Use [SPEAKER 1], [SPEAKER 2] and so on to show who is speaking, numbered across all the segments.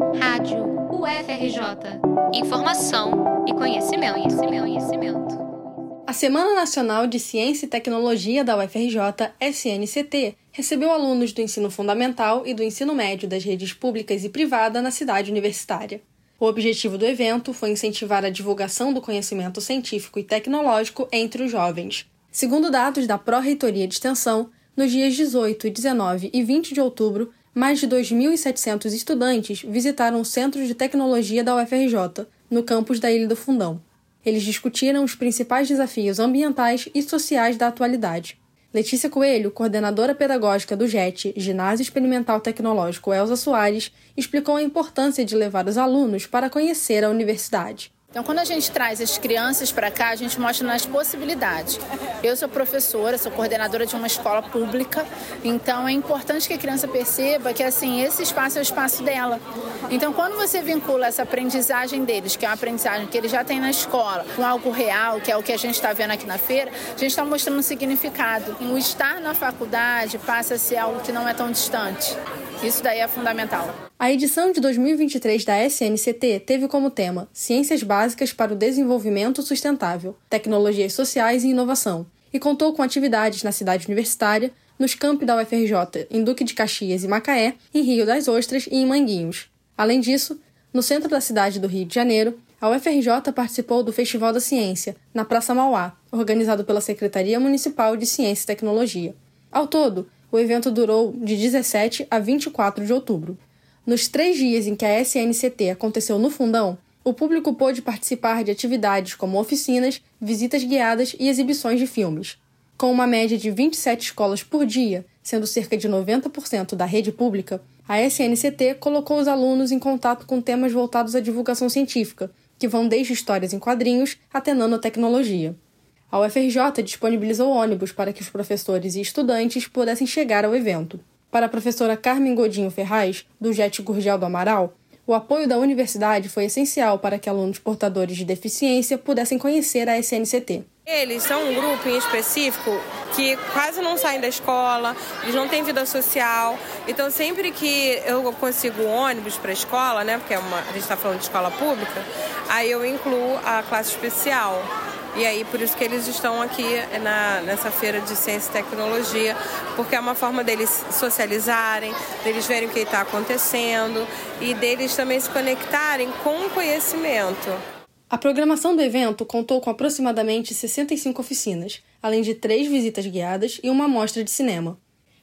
[SPEAKER 1] Rádio UFRJ. Informação e conhecimento, conhecimento, conhecimento.
[SPEAKER 2] A Semana Nacional de Ciência e Tecnologia da UFRJ, SNCT, recebeu alunos do ensino fundamental e do ensino médio das redes públicas e privada na cidade universitária. O objetivo do evento foi incentivar a divulgação do conhecimento científico e tecnológico entre os jovens. Segundo dados da Pró-Reitoria de Extensão, nos dias 18, 19 e 20 de outubro, mais de 2.700 estudantes visitaram o Centro de Tecnologia da UFRJ, no campus da Ilha do Fundão. Eles discutiram os principais desafios ambientais e sociais da atualidade. Letícia Coelho, coordenadora pedagógica do JET, Ginásio Experimental Tecnológico Elza Soares, explicou a importância de levar os alunos para conhecer a universidade.
[SPEAKER 3] Então, quando a gente traz as crianças para cá, a gente mostra nas possibilidades. Eu sou professora, sou coordenadora de uma escola pública, então é importante que a criança perceba que assim esse espaço é o espaço dela. Então, quando você vincula essa aprendizagem deles, que é uma aprendizagem que eles já têm na escola, com algo real, que é o que a gente está vendo aqui na feira, a gente está mostrando um significado. O estar na faculdade passa a ser algo que não é tão distante. Isso daí é fundamental.
[SPEAKER 2] A edição de 2023 da SNCT teve como tema Ciências Básicas para o Desenvolvimento Sustentável, Tecnologias Sociais e Inovação, e contou com atividades na cidade universitária, nos campi da UFRJ em Duque de Caxias e Macaé, em Rio das Ostras e em Manguinhos. Além disso, no centro da cidade do Rio de Janeiro, a UFRJ participou do Festival da Ciência, na Praça Mauá, organizado pela Secretaria Municipal de Ciência e Tecnologia. Ao todo, o evento durou de 17 a 24 de outubro. Nos três dias em que a SNCT aconteceu no Fundão, o público pôde participar de atividades como oficinas, visitas guiadas e exibições de filmes. Com uma média de 27 escolas por dia, sendo cerca de 90% da rede pública, a SNCT colocou os alunos em contato com temas voltados à divulgação científica, que vão desde histórias em quadrinhos até nanotecnologia. A UFRJ disponibilizou ônibus para que os professores e estudantes pudessem chegar ao evento. Para a professora Carmen Godinho Ferraz, do JET Gurgel do Amaral, o apoio da universidade foi essencial para que alunos portadores de deficiência pudessem conhecer a SNCT.
[SPEAKER 4] Eles são um grupo em específico que quase não saem da escola, eles não têm vida social. Então, sempre que eu consigo ônibus para a escola, né, porque é uma, a gente está falando de escola pública, aí eu incluo a classe especial. E aí, por isso que eles estão aqui na, nessa feira de ciência e tecnologia, porque é uma forma deles socializarem, deles verem o que está acontecendo e deles também se conectarem com o conhecimento.
[SPEAKER 2] A programação do evento contou com aproximadamente 65 oficinas, além de três visitas guiadas e uma amostra de cinema.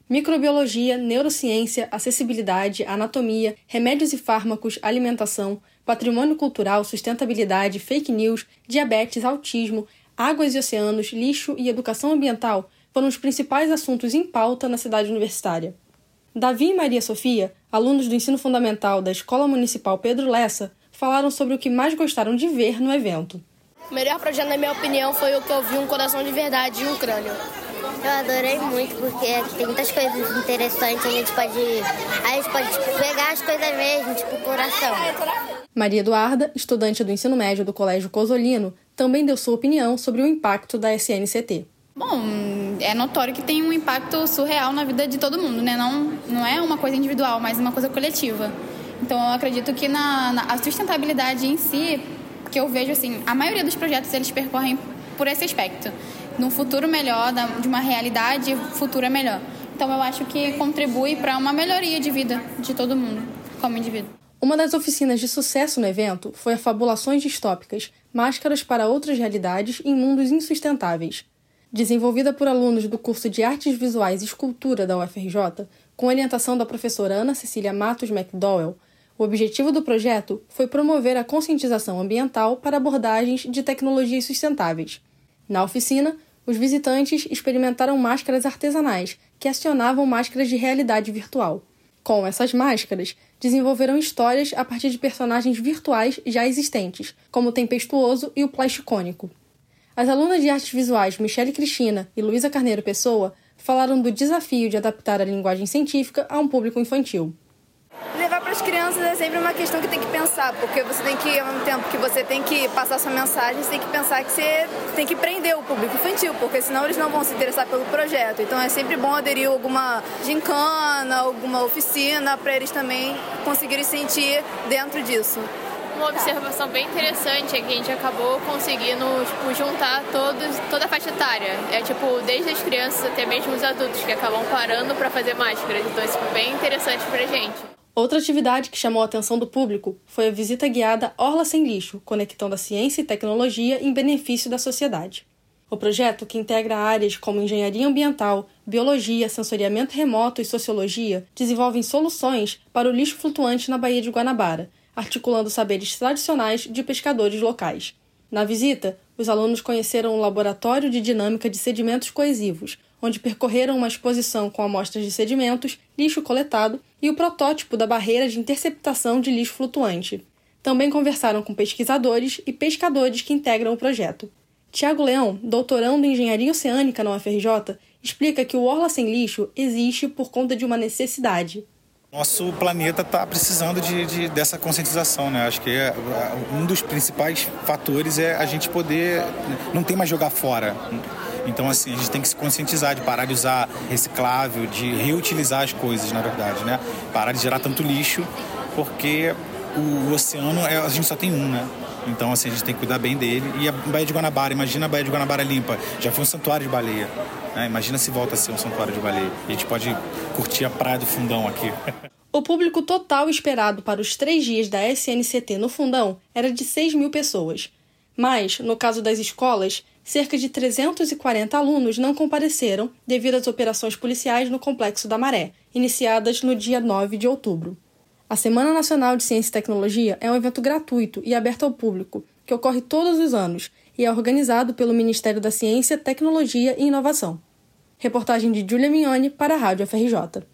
[SPEAKER 2] Microbiologia, neurociência, acessibilidade, anatomia, remédios e fármacos, alimentação, patrimônio cultural, sustentabilidade, fake news, diabetes, autismo, águas e oceanos, lixo e educação ambiental foram os principais assuntos em pauta na cidade universitária. Davi e Maria Sofia, alunos do ensino fundamental da Escola Municipal Pedro Lessa, falaram sobre o que mais gostaram de ver no evento.
[SPEAKER 5] O melhor projeto, na minha opinião, foi o que eu vi um coração de verdade e um crânio.
[SPEAKER 6] Eu adorei muito porque tem muitas coisas interessantes, a gente pode, a gente pode pegar as coisas mesmo, tipo o coração.
[SPEAKER 2] Maria Eduarda, estudante do ensino médio do Colégio Cosolino, também deu sua opinião sobre o impacto da SNCT.
[SPEAKER 7] Bom, é notório que tem um impacto surreal na vida de todo mundo, né? Não, não é uma coisa individual, mas uma coisa coletiva. Então, eu acredito que na, na a sustentabilidade em si, que eu vejo assim, a maioria dos projetos eles percorrem por esse aspecto. Num futuro melhor, de uma realidade futura melhor. Então, eu acho que contribui para uma melhoria de vida de todo mundo, como indivíduo.
[SPEAKER 2] Uma das oficinas de sucesso no evento foi a Fabulações Distópicas Máscaras para Outras Realidades em Mundos Insustentáveis. Desenvolvida por alunos do curso de Artes Visuais e Escultura da UFRJ, com orientação da professora Ana Cecília Matos McDowell, o objetivo do projeto foi promover a conscientização ambiental para abordagens de tecnologias sustentáveis. Na oficina, os visitantes experimentaram máscaras artesanais que acionavam máscaras de realidade virtual. Com essas máscaras, desenvolveram histórias a partir de personagens virtuais já existentes, como o Tempestuoso e o Plasticônico. As alunas de artes visuais Michele Cristina e Luísa Carneiro Pessoa falaram do desafio de adaptar a linguagem científica a um público infantil.
[SPEAKER 8] Levar para as crianças é sempre uma questão que tem que pensar, porque você tem que, ao mesmo tempo que você tem que passar sua mensagem, você tem que pensar que você tem que prender o público infantil, porque senão eles não vão se interessar pelo projeto. Então é sempre bom aderir alguma gincana, alguma oficina, para eles também conseguirem sentir dentro disso
[SPEAKER 9] uma observação bem interessante é que a gente acabou conseguindo tipo, juntar todos, toda a faixa etária. É tipo, desde as crianças até mesmo os adultos que acabam parando para fazer máscaras. Então isso foi bem interessante pra gente.
[SPEAKER 2] Outra atividade que chamou a atenção do público foi a visita guiada Orla Sem Lixo, conectando a ciência e tecnologia em benefício da sociedade. O projeto, que integra áreas como engenharia ambiental, biologia, sensoriamento remoto e sociologia, desenvolve soluções para o lixo flutuante na Baía de Guanabara, articulando saberes tradicionais de pescadores locais. Na visita, os alunos conheceram o Laboratório de Dinâmica de Sedimentos Coesivos, onde percorreram uma exposição com amostras de sedimentos, lixo coletado e o protótipo da barreira de interceptação de lixo flutuante. Também conversaram com pesquisadores e pescadores que integram o projeto. Tiago Leão, doutorando em Engenharia Oceânica na UFRJ, explica que o Orla Sem Lixo existe por conta de uma necessidade.
[SPEAKER 10] Nosso planeta está precisando de, de, dessa conscientização, né? Acho que é, um dos principais fatores é a gente poder não tem mais jogar fora. Então, assim, a gente tem que se conscientizar de parar de usar reciclável, de reutilizar as coisas, na verdade, né? Parar de gerar tanto lixo, porque o, oceano, é, a gente só tem um, né? Então, assim, a gente tem que cuidar bem dele. E a Baía de Guanabara, imagina a Baía de Guanabara limpa. Já foi um santuário de baleia. Né? Imagina se volta a ser um santuário de baleia. E a gente pode curtir a praia do fundão aqui.
[SPEAKER 2] O público total esperado para os três dias da SNCT no Fundão era de 6 mil pessoas. Mas, no caso das escolas, cerca de 340 alunos não compareceram devido às operações policiais no Complexo da Maré, iniciadas no dia 9 de outubro. A Semana Nacional de Ciência e Tecnologia é um evento gratuito e aberto ao público, que ocorre todos os anos e é organizado pelo Ministério da Ciência, Tecnologia e Inovação. Reportagem de Julia Mignoni para a Rádio FRJ.